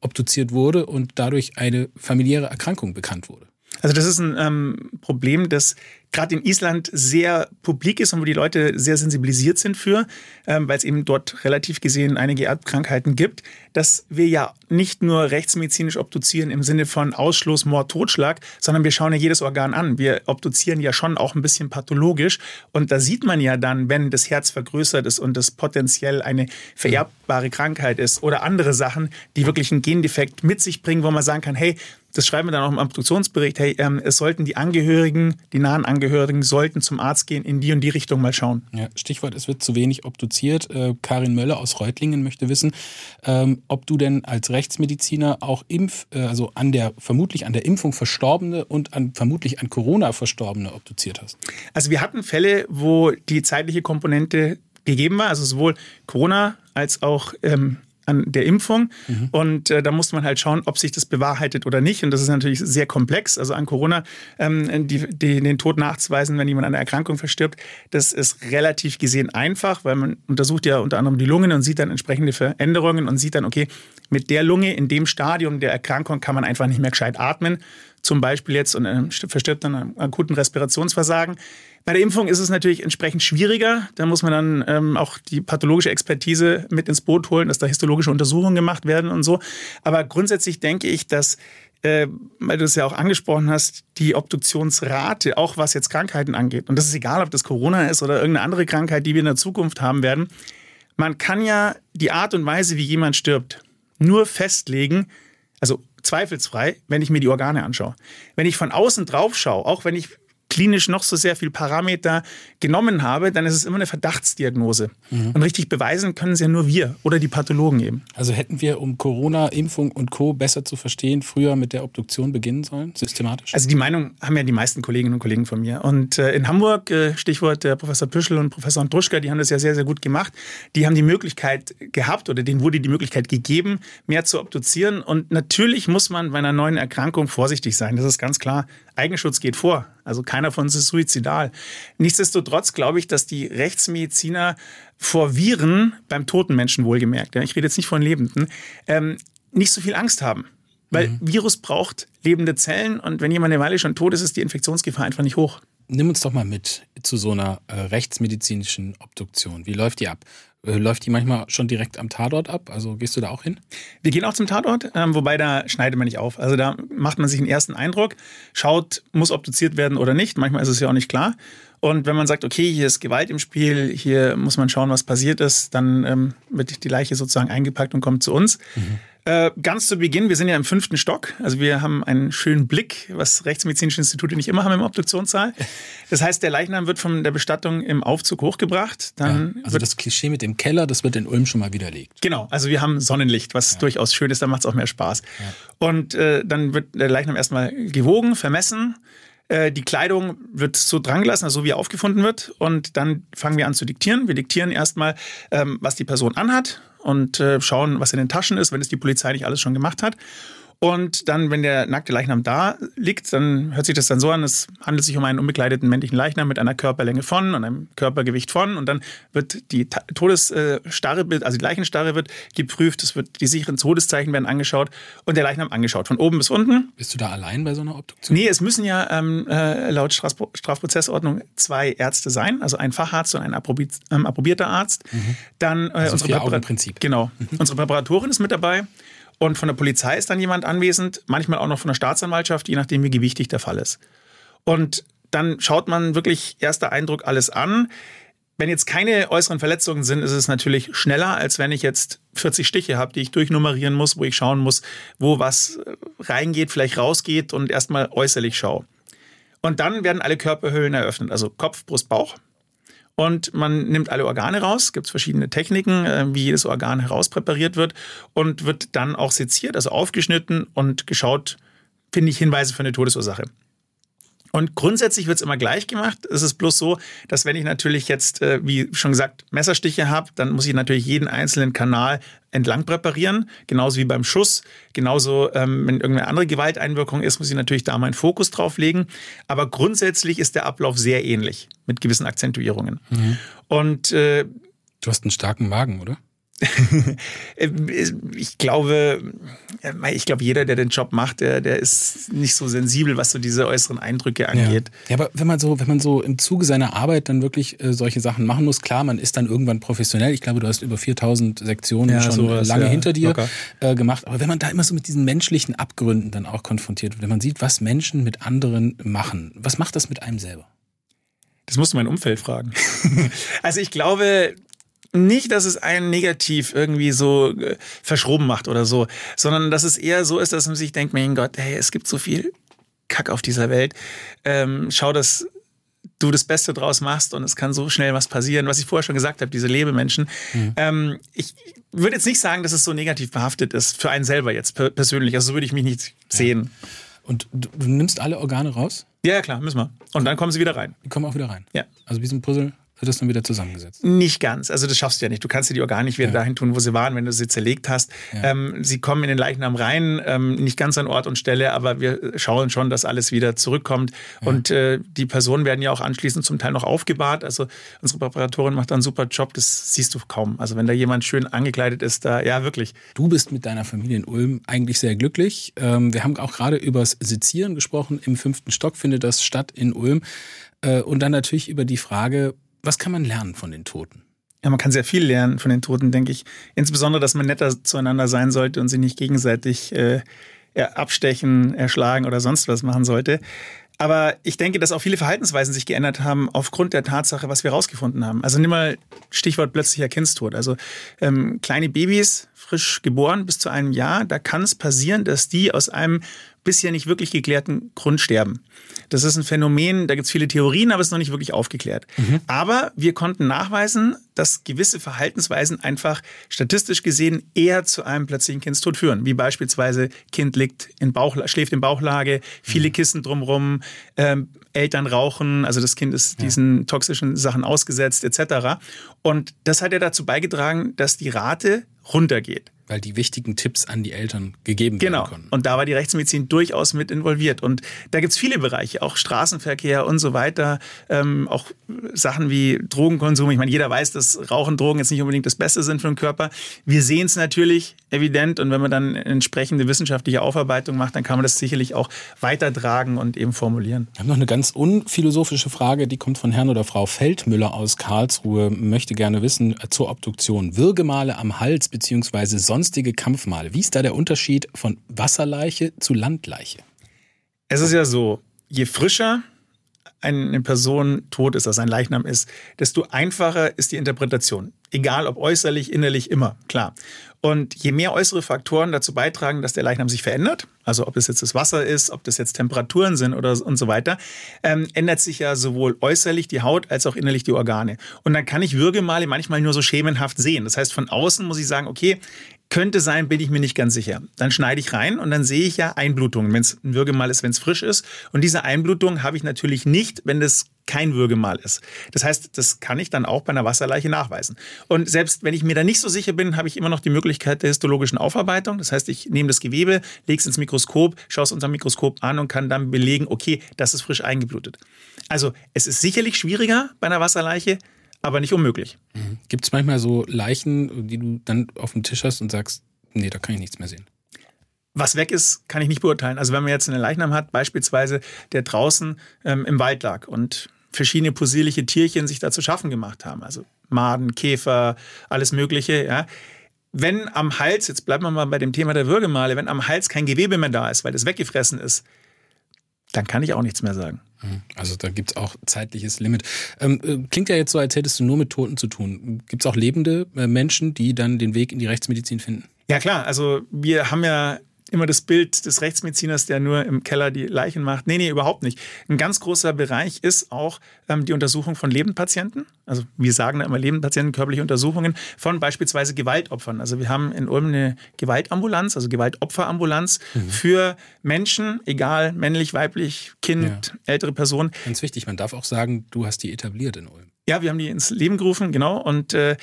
obduziert wurde und dadurch eine familiäre Erkrankung bekannt wurde. Also das ist ein ähm, Problem, das gerade in Island sehr publik ist und wo die Leute sehr sensibilisiert sind für, ähm, weil es eben dort relativ gesehen einige Erbkrankheiten gibt, dass wir ja nicht nur rechtsmedizinisch obduzieren im Sinne von Ausschluss, Mord, Totschlag, sondern wir schauen ja jedes Organ an. Wir obduzieren ja schon auch ein bisschen pathologisch und da sieht man ja dann, wenn das Herz vergrößert ist und das potenziell eine vererbbare Krankheit ist oder andere Sachen, die wirklich einen Gendefekt mit sich bringen, wo man sagen kann, hey, das schreiben wir dann auch im Obduktionsbericht, hey, ähm, es sollten die Angehörigen, die nahen Angehörigen sollten zum Arzt gehen, in die und die Richtung mal schauen. Ja, Stichwort, es wird zu wenig obduziert. Äh, Karin Möller aus Reutlingen möchte wissen, ähm, ob du denn als Rechtsmediziner auch Impf, äh, also an der, vermutlich an der Impfung Verstorbene und an, vermutlich an Corona Verstorbene obduziert hast. Also wir hatten Fälle, wo die zeitliche Komponente gegeben war, also sowohl Corona als auch ähm, an der Impfung. Mhm. Und äh, da muss man halt schauen, ob sich das bewahrheitet oder nicht. Und das ist natürlich sehr komplex. Also an Corona ähm, die, die, den Tod nachzuweisen, wenn jemand an der Erkrankung verstirbt, das ist relativ gesehen einfach, weil man untersucht ja unter anderem die Lungen und sieht dann entsprechende Veränderungen und sieht dann, okay, mit der Lunge in dem Stadium der Erkrankung kann man einfach nicht mehr gescheit atmen. Zum Beispiel jetzt und äh, verstirbt dann an akuten Respirationsversagen. Bei der Impfung ist es natürlich entsprechend schwieriger. Da muss man dann ähm, auch die pathologische Expertise mit ins Boot holen, dass da histologische Untersuchungen gemacht werden und so. Aber grundsätzlich denke ich, dass äh, weil du es ja auch angesprochen hast, die Obduktionsrate, auch was jetzt Krankheiten angeht, und das ist egal, ob das Corona ist oder irgendeine andere Krankheit, die wir in der Zukunft haben werden, man kann ja die Art und Weise, wie jemand stirbt, nur festlegen, also zweifelsfrei, wenn ich mir die Organe anschaue. Wenn ich von außen drauf schaue, auch wenn ich klinisch noch so sehr viel Parameter genommen habe, dann ist es immer eine Verdachtsdiagnose. Mhm. Und richtig beweisen können es ja nur wir oder die Pathologen eben. Also hätten wir, um Corona, Impfung und Co. besser zu verstehen, früher mit der Obduktion beginnen sollen, systematisch? Also die Meinung haben ja die meisten Kolleginnen und Kollegen von mir. Und äh, in Hamburg, äh, Stichwort der Professor Püschel und Professor Andruschka, die haben das ja sehr, sehr gut gemacht. Die haben die Möglichkeit gehabt oder denen wurde die Möglichkeit gegeben, mehr zu obduzieren. Und natürlich muss man bei einer neuen Erkrankung vorsichtig sein. Das ist ganz klar. Eigenschutz geht vor. Also keiner von uns ist suizidal. Nichtsdestotrotz glaube ich, dass die Rechtsmediziner vor Viren, beim toten Menschen wohlgemerkt, ja, ich rede jetzt nicht von Lebenden, ähm, nicht so viel Angst haben. Weil mhm. Virus braucht lebende Zellen und wenn jemand eine Weile schon tot ist, ist die Infektionsgefahr einfach nicht hoch. Nimm uns doch mal mit zu so einer äh, rechtsmedizinischen Obduktion. Wie läuft die ab? Äh, läuft die manchmal schon direkt am Tatort ab? Also gehst du da auch hin? Wir gehen auch zum Tatort, ähm, wobei da schneidet man nicht auf. Also da macht man sich einen ersten Eindruck, schaut, muss obduziert werden oder nicht. Manchmal ist es ja auch nicht klar. Und wenn man sagt, okay, hier ist Gewalt im Spiel, hier muss man schauen, was passiert ist, dann ähm, wird die Leiche sozusagen eingepackt und kommt zu uns. Mhm. Äh, ganz zu Beginn, wir sind ja im fünften Stock, also wir haben einen schönen Blick, was rechtsmedizinische Institute nicht immer haben im Obduktionssaal. Das heißt, der Leichnam wird von der Bestattung im Aufzug hochgebracht. Dann ja, also das Klischee mit dem Keller, das wird in Ulm schon mal widerlegt. Genau, also wir haben Sonnenlicht, was ja. durchaus schön ist, da macht es auch mehr Spaß. Ja. Und äh, dann wird der Leichnam erstmal gewogen, vermessen. Äh, die Kleidung wird so drangelassen, also so wie er aufgefunden wird. Und dann fangen wir an zu diktieren. Wir diktieren erstmal, ähm, was die Person anhat und äh, schauen, was in den Taschen ist, wenn es die Polizei nicht alles schon gemacht hat. Und dann, wenn der nackte Leichnam da liegt, dann hört sich das dann so an, es handelt sich um einen unbekleideten männlichen Leichnam mit einer Körperlänge von und einem Körpergewicht von. Und dann wird die Todesstarre, also die Leichenstarre wird geprüft, es wird die sicheren Todeszeichen werden angeschaut und der Leichnam angeschaut, von oben bis unten. Bist du da allein bei so einer Obduktion? Nee, es müssen ja ähm, äh, laut Strafprozessordnung zwei Ärzte sein, also ein Facharzt und ein ähm, approbierter Arzt. Mhm. Dann äh, also unsere Präparat Genau. Unsere Präparatorin ist mit dabei. Und von der Polizei ist dann jemand anwesend, manchmal auch noch von der Staatsanwaltschaft, je nachdem, wie gewichtig der Fall ist. Und dann schaut man wirklich erster Eindruck alles an. Wenn jetzt keine äußeren Verletzungen sind, ist es natürlich schneller, als wenn ich jetzt 40 Stiche habe, die ich durchnummerieren muss, wo ich schauen muss, wo was reingeht, vielleicht rausgeht und erstmal äußerlich schaue. Und dann werden alle Körperhöhlen eröffnet, also Kopf, Brust, Bauch und man nimmt alle Organe raus. Gibt es verschiedene Techniken, äh, wie jedes Organ herauspräpariert wird und wird dann auch seziert, also aufgeschnitten und geschaut, finde ich Hinweise für eine Todesursache. Und grundsätzlich wird es immer gleich gemacht. Es ist bloß so, dass wenn ich natürlich jetzt, äh, wie schon gesagt, Messerstiche habe, dann muss ich natürlich jeden einzelnen Kanal entlang präparieren. Genauso wie beim Schuss. Genauso, ähm, wenn irgendeine andere Gewalteinwirkung ist, muss ich natürlich da meinen Fokus drauf legen. Aber grundsätzlich ist der Ablauf sehr ähnlich mit gewissen Akzentuierungen. Mhm. Und äh, du hast einen starken Magen, oder? ich glaube, ich glaube, jeder, der den Job macht, der, der ist nicht so sensibel, was so diese äußeren Eindrücke angeht. Ja. ja, aber wenn man so, wenn man so im Zuge seiner Arbeit dann wirklich äh, solche Sachen machen muss, klar, man ist dann irgendwann professionell. Ich glaube, du hast über 4000 Sektionen ja, schon sowas, lange ja, hinter dir äh, gemacht. Aber wenn man da immer so mit diesen menschlichen Abgründen dann auch konfrontiert wird, wenn man sieht, was Menschen mit anderen machen, was macht das mit einem selber? Das musst du mein Umfeld fragen. also ich glaube, nicht, dass es einen negativ irgendwie so äh, verschroben macht oder so, sondern dass es eher so ist, dass man sich denkt, mein Gott, hey, es gibt so viel Kack auf dieser Welt. Ähm, schau, dass du das Beste draus machst und es kann so schnell was passieren. Was ich vorher schon gesagt habe, diese Lebemenschen. Mhm. Ähm, ich würde jetzt nicht sagen, dass es so negativ behaftet ist für einen selber jetzt persönlich. Also so würde ich mich nicht ja. sehen. Und du, du, nimmst alle Organe raus? Ja, klar, müssen wir. Und dann kommen sie wieder rein. Die kommen auch wieder rein. Ja. Also wie so ein Puzzle wird das dann wieder zusammengesetzt? Nicht ganz. Also das schaffst du ja nicht. Du kannst dir die Organe nicht wieder ja. dahin tun, wo sie waren, wenn du sie zerlegt hast. Ja. Ähm, sie kommen in den Leichnam rein, ähm, nicht ganz an Ort und Stelle, aber wir schauen schon, dass alles wieder zurückkommt. Ja. Und äh, die Personen werden ja auch anschließend zum Teil noch aufgebahrt. Also unsere Präparatorin macht da einen super Job. Das siehst du kaum. Also wenn da jemand schön angekleidet ist, da ja wirklich. Du bist mit deiner Familie in Ulm eigentlich sehr glücklich. Ähm, wir haben auch gerade übers Sezieren gesprochen. Im fünften Stock findet das statt in Ulm. Äh, und dann natürlich über die Frage, was kann man lernen von den Toten? Ja, man kann sehr viel lernen von den Toten, denke ich. Insbesondere, dass man netter zueinander sein sollte und sich nicht gegenseitig äh, abstechen, erschlagen oder sonst was machen sollte. Aber ich denke, dass auch viele Verhaltensweisen sich geändert haben aufgrund der Tatsache, was wir herausgefunden haben. Also nimm mal Stichwort plötzlicher Kindstod. Also ähm, kleine Babys, frisch geboren bis zu einem Jahr, da kann es passieren, dass die aus einem bisher nicht wirklich geklärten Grund sterben. Das ist ein Phänomen, da gibt es viele Theorien, aber es ist noch nicht wirklich aufgeklärt. Mhm. Aber wir konnten nachweisen, dass gewisse Verhaltensweisen einfach statistisch gesehen eher zu einem plötzlichen Kindstod führen. Wie beispielsweise Kind liegt in Bauch, schläft in Bauchlage, viele mhm. Kissen drumherum, ähm, Eltern rauchen, also das Kind ist diesen toxischen Sachen ausgesetzt etc. Und das hat ja dazu beigetragen, dass die Rate runtergeht weil die wichtigen Tipps an die Eltern gegeben genau. werden konnten. Und da war die Rechtsmedizin durchaus mit involviert. Und da gibt es viele Bereiche, auch Straßenverkehr und so weiter, ähm, auch Sachen wie Drogenkonsum. Ich meine, jeder weiß, dass Rauchen, Drogen jetzt nicht unbedingt das Beste sind für den Körper. Wir sehen es natürlich evident und wenn man dann entsprechende wissenschaftliche Aufarbeitung macht, dann kann man das sicherlich auch weitertragen und eben formulieren. Wir haben noch eine ganz unphilosophische Frage, die kommt von Herrn oder Frau Feldmüller aus Karlsruhe, möchte gerne wissen äh, zur Obduktion. Würgemale am Hals bzw sonstige Kampfmale. Wie ist da der Unterschied von Wasserleiche zu Landleiche? Es ist ja so, je frischer eine Person tot ist, also ein Leichnam ist, desto einfacher ist die Interpretation. Egal ob äußerlich, innerlich, immer, klar. Und je mehr äußere Faktoren dazu beitragen, dass der Leichnam sich verändert, also ob es jetzt das Wasser ist, ob das jetzt Temperaturen sind oder und so weiter, ähm, ändert sich ja sowohl äußerlich die Haut als auch innerlich die Organe. Und dann kann ich Würgemale manchmal nur so schemenhaft sehen. Das heißt, von außen muss ich sagen, okay, könnte sein, bin ich mir nicht ganz sicher. Dann schneide ich rein und dann sehe ich ja Einblutungen, wenn es ein Würgemal ist, wenn es frisch ist. Und diese Einblutungen habe ich natürlich nicht, wenn das kein Würgemal ist. Das heißt, das kann ich dann auch bei einer Wasserleiche nachweisen. Und selbst wenn ich mir da nicht so sicher bin, habe ich immer noch die Möglichkeit der histologischen Aufarbeitung. Das heißt, ich nehme das Gewebe, lege es ins Mikroskop, schaue es unter dem Mikroskop an und kann dann belegen, okay, das ist frisch eingeblutet. Also es ist sicherlich schwieriger bei einer Wasserleiche, aber nicht unmöglich. Mhm. Gibt es manchmal so Leichen, die du dann auf dem Tisch hast und sagst, nee, da kann ich nichts mehr sehen? Was weg ist, kann ich nicht beurteilen. Also wenn man jetzt einen Leichnam hat, beispielsweise, der draußen ähm, im Wald lag und verschiedene possierliche Tierchen sich da zu schaffen gemacht haben, also Maden, Käfer, alles Mögliche, ja. Wenn am Hals, jetzt bleiben wir mal bei dem Thema der Würgemale, wenn am Hals kein Gewebe mehr da ist, weil das weggefressen ist, dann kann ich auch nichts mehr sagen. Mhm. Also da gibt es auch zeitliches Limit. Ähm, äh, klingt ja jetzt so, als hättest du nur mit Toten zu tun. Gibt es auch lebende äh, Menschen, die dann den Weg in die Rechtsmedizin finden? Ja klar, also wir haben ja immer das Bild des Rechtsmediziners, der nur im Keller die Leichen macht. Nee, nee, überhaupt nicht. Ein ganz großer Bereich ist auch ähm, die Untersuchung von Lebendpatienten. Also wir sagen da immer Lebendpatienten, körperliche Untersuchungen von beispielsweise Gewaltopfern. Also wir haben in Ulm eine Gewaltambulanz, also Gewaltopferambulanz mhm. für Menschen, egal männlich, weiblich, Kind, ja. ältere Person. Ganz wichtig, man darf auch sagen, du hast die etabliert in Ulm. Ja, wir haben die ins Leben gerufen, genau. Und äh,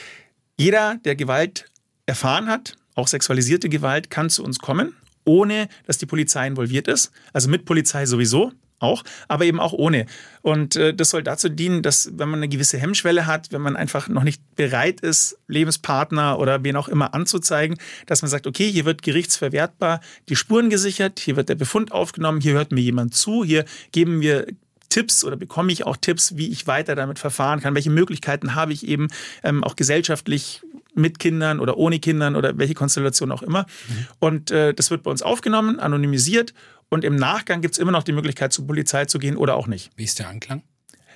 jeder, der Gewalt erfahren hat, auch sexualisierte Gewalt, kann zu uns kommen ohne dass die Polizei involviert ist. Also mit Polizei sowieso auch, aber eben auch ohne. Und äh, das soll dazu dienen, dass wenn man eine gewisse Hemmschwelle hat, wenn man einfach noch nicht bereit ist, Lebenspartner oder wen auch immer anzuzeigen, dass man sagt, okay, hier wird gerichtsverwertbar die Spuren gesichert, hier wird der Befund aufgenommen, hier hört mir jemand zu, hier geben wir Tipps oder bekomme ich auch Tipps, wie ich weiter damit verfahren kann, welche Möglichkeiten habe ich eben ähm, auch gesellschaftlich mit Kindern oder ohne Kindern oder welche Konstellation auch immer. Mhm. Und äh, das wird bei uns aufgenommen, anonymisiert und im Nachgang gibt es immer noch die Möglichkeit, zur Polizei zu gehen oder auch nicht. Wie ist der Anklang?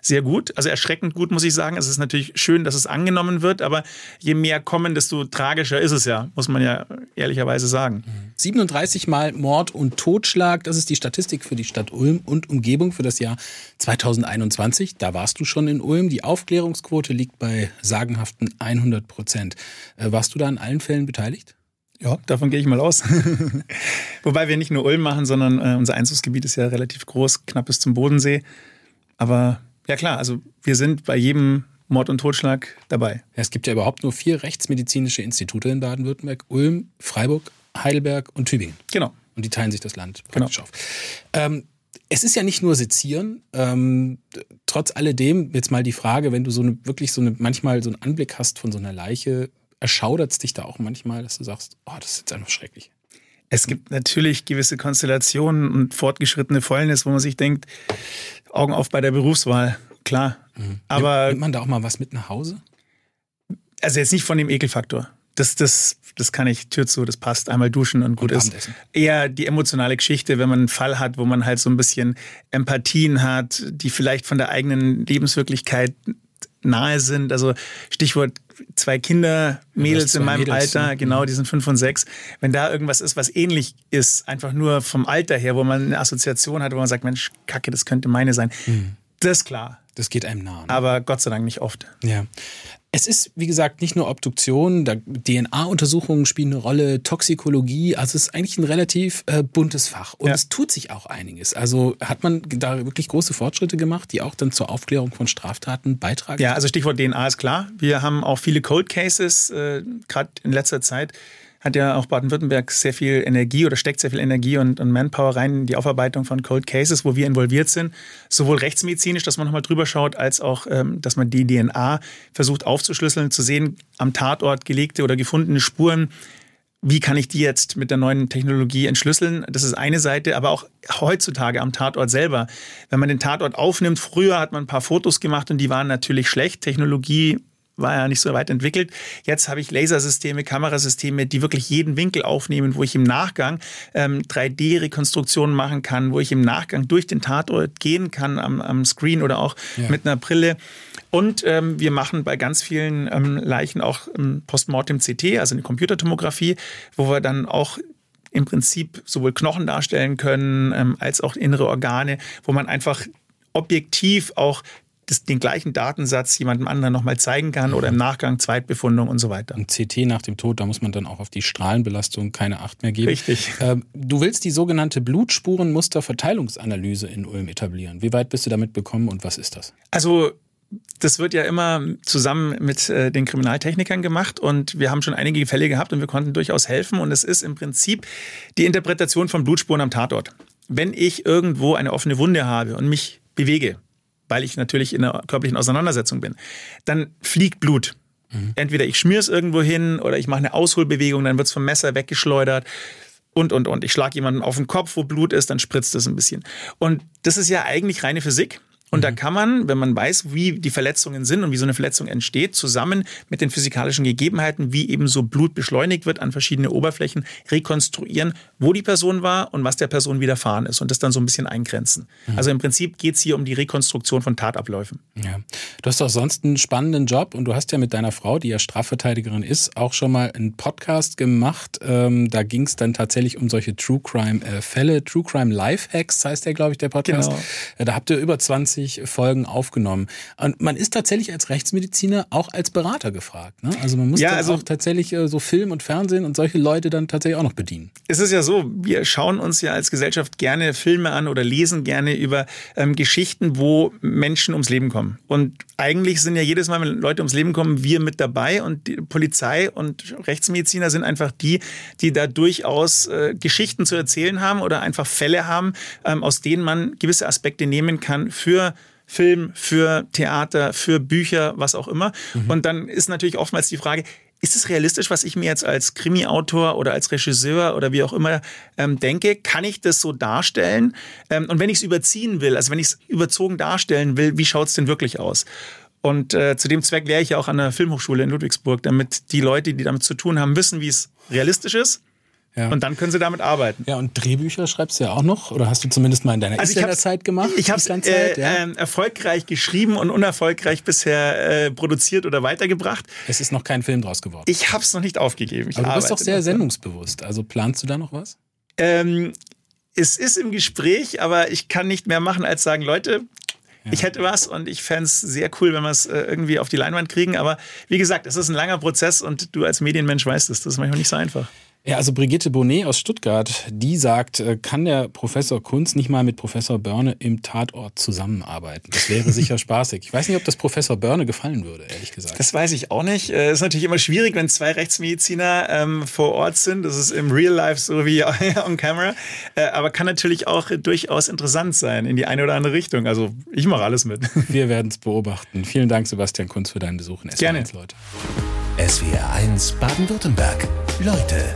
sehr gut, also erschreckend gut, muss ich sagen. Es ist natürlich schön, dass es angenommen wird, aber je mehr kommen, desto tragischer ist es ja, muss man ja ehrlicherweise sagen. 37 Mal Mord und Totschlag, das ist die Statistik für die Stadt Ulm und Umgebung für das Jahr 2021. Da warst du schon in Ulm. Die Aufklärungsquote liegt bei sagenhaften 100 Prozent. Äh, warst du da in allen Fällen beteiligt? Ja, davon gehe ich mal aus. Wobei wir nicht nur Ulm machen, sondern äh, unser Einzugsgebiet ist ja relativ groß, knapp bis zum Bodensee. Aber ja klar, also wir sind bei jedem Mord und Totschlag dabei. Ja, es gibt ja überhaupt nur vier rechtsmedizinische Institute in Baden-Württemberg: Ulm, Freiburg, Heidelberg und Tübingen. Genau. Und die teilen sich das Land genau. praktisch genau. auf. Ähm, es ist ja nicht nur Sezieren. Ähm, trotz alledem, jetzt mal die Frage, wenn du so eine, wirklich so eine, manchmal so einen Anblick hast von so einer Leiche, erschaudert es dich da auch manchmal, dass du sagst, oh, das ist jetzt einfach schrecklich. Es gibt natürlich gewisse Konstellationen und fortgeschrittene Fäulnis, wo man sich denkt, Augen auf bei der Berufswahl, klar. Mhm. Aber nimmt man da auch mal was mit nach Hause? Also jetzt nicht von dem Ekelfaktor. Das, das, das kann ich Tür zu, das passt. Einmal duschen und gut und ist. Eher die emotionale Geschichte, wenn man einen Fall hat, wo man halt so ein bisschen Empathien hat, die vielleicht von der eigenen Lebenswirklichkeit nahe sind. Also Stichwort zwei Kinder, Mädels zwei in meinem Mädels, Alter, ne? genau, mhm. die sind fünf und sechs. Wenn da irgendwas ist, was ähnlich ist, einfach nur vom Alter her, wo man eine Assoziation hat, wo man sagt, Mensch, Kacke, das könnte meine sein. Mhm. Das ist klar. Das geht einem nah. Ne? Aber Gott sei Dank nicht oft. Ja. Es ist, wie gesagt, nicht nur Obduktion, DNA-Untersuchungen spielen eine Rolle, Toxikologie, also es ist eigentlich ein relativ äh, buntes Fach. Und ja. es tut sich auch einiges. Also hat man da wirklich große Fortschritte gemacht, die auch dann zur Aufklärung von Straftaten beitragen? Ja, also Stichwort DNA ist klar. Wir haben auch viele Cold Cases, äh, gerade in letzter Zeit hat ja auch Baden-Württemberg sehr viel Energie oder steckt sehr viel Energie und, und, Manpower rein in die Aufarbeitung von Cold Cases, wo wir involviert sind. Sowohl rechtsmedizinisch, dass man nochmal drüber schaut, als auch, ähm, dass man die DNA versucht aufzuschlüsseln, zu sehen, am Tatort gelegte oder gefundene Spuren. Wie kann ich die jetzt mit der neuen Technologie entschlüsseln? Das ist eine Seite, aber auch heutzutage am Tatort selber. Wenn man den Tatort aufnimmt, früher hat man ein paar Fotos gemacht und die waren natürlich schlecht. Technologie war ja nicht so weit entwickelt. Jetzt habe ich Lasersysteme, Kamerasysteme, die wirklich jeden Winkel aufnehmen, wo ich im Nachgang ähm, 3D-Rekonstruktionen machen kann, wo ich im Nachgang durch den Tatort gehen kann am, am Screen oder auch ja. mit einer Brille. Und ähm, wir machen bei ganz vielen ähm, Leichen auch ähm, Postmortem-CT, also eine Computertomographie, wo wir dann auch im Prinzip sowohl Knochen darstellen können ähm, als auch innere Organe, wo man einfach objektiv auch das, den gleichen Datensatz jemandem anderen nochmal zeigen kann oder im Nachgang Zweitbefundung und so weiter. Ein CT nach dem Tod, da muss man dann auch auf die Strahlenbelastung keine Acht mehr geben. Richtig. Ähm, du willst die sogenannte Blutspurenmusterverteilungsanalyse in Ulm etablieren. Wie weit bist du damit bekommen und was ist das? Also das wird ja immer zusammen mit äh, den Kriminaltechnikern gemacht und wir haben schon einige Fälle gehabt und wir konnten durchaus helfen und es ist im Prinzip die Interpretation von Blutspuren am Tatort. Wenn ich irgendwo eine offene Wunde habe und mich bewege, weil ich natürlich in einer körperlichen Auseinandersetzung bin, dann fliegt Blut. Mhm. Entweder ich schmier es irgendwo hin oder ich mache eine Ausholbewegung, dann wird es vom Messer weggeschleudert und, und, und. Ich schlage jemanden auf den Kopf, wo Blut ist, dann spritzt es ein bisschen. Und das ist ja eigentlich reine Physik. Und da mhm. kann man, wenn man weiß, wie die Verletzungen sind und wie so eine Verletzung entsteht, zusammen mit den physikalischen Gegebenheiten, wie eben so Blut beschleunigt wird an verschiedene Oberflächen, rekonstruieren, wo die Person war und was der Person widerfahren ist und das dann so ein bisschen eingrenzen. Mhm. Also im Prinzip geht es hier um die Rekonstruktion von Tatabläufen. Ja. Du hast auch sonst einen spannenden Job und du hast ja mit deiner Frau, die ja Strafverteidigerin ist, auch schon mal einen Podcast gemacht. Ähm, da ging es dann tatsächlich um solche True Crime-Fälle. Äh, True Crime Life Hacks heißt der, glaube ich, der Podcast. Genau. Äh, da habt ihr über 20 20 Folgen aufgenommen. Und man ist tatsächlich als Rechtsmediziner auch als Berater gefragt. Ne? Also man muss ja, also auch tatsächlich äh, so Film und Fernsehen und solche Leute dann tatsächlich auch noch bedienen. Es ist ja so, wir schauen uns ja als Gesellschaft gerne Filme an oder lesen gerne über ähm, Geschichten, wo Menschen ums Leben kommen. Und eigentlich sind ja jedes Mal, wenn Leute ums Leben kommen, wir mit dabei und die Polizei und Rechtsmediziner sind einfach die, die da durchaus äh, Geschichten zu erzählen haben oder einfach Fälle haben, ähm, aus denen man gewisse Aspekte nehmen kann für Film, für Theater, für Bücher, was auch immer. Mhm. Und dann ist natürlich oftmals die Frage, ist es realistisch, was ich mir jetzt als Krimi-Autor oder als Regisseur oder wie auch immer ähm, denke? Kann ich das so darstellen? Ähm, und wenn ich es überziehen will, also wenn ich es überzogen darstellen will, wie schaut es denn wirklich aus? Und äh, zu dem Zweck lehre ich ja auch an der Filmhochschule in Ludwigsburg, damit die Leute, die damit zu tun haben, wissen, wie es realistisch ist ja. Und dann können sie damit arbeiten. Ja, und Drehbücher schreibst du ja auch noch? Oder hast du zumindest mal in deiner also Zeit gemacht? Ich habe es äh, ja? äh, erfolgreich geschrieben und unerfolgreich bisher äh, produziert oder weitergebracht. Es ist noch kein Film draus geworden. Ich habe es noch nicht aufgegeben. Ich Aber du bist doch sehr sendungsbewusst. Also planst du da noch was? Ähm, es ist im Gespräch, aber ich kann nicht mehr machen, als sagen, Leute, ja. Ich hätte was und ich fände es sehr cool, wenn wir es äh, irgendwie auf die Leinwand kriegen. Aber wie gesagt, es ist ein langer Prozess und du als Medienmensch weißt es. Das ist manchmal nicht so einfach. Ja, also Brigitte Bonnet aus Stuttgart, die sagt, äh, kann der Professor Kunz nicht mal mit Professor Börne im Tatort zusammenarbeiten? Das wäre sicher spaßig. Ich weiß nicht, ob das Professor Börne gefallen würde, ehrlich gesagt. Das weiß ich auch nicht. Es äh, ist natürlich immer schwierig, wenn zwei Rechtsmediziner ähm, vor Ort sind. Das ist im Real Life so wie on camera. Äh, aber kann natürlich auch durchaus interessant sein in die eine oder andere Richtung. Also ich mache alles mit. Wir werden es beobachten. Vielen Dank, Sebastian Kunz, für deinen Besuch in SWR Gerne. 1, Leute. SWR 1 Baden-Württemberg. Leute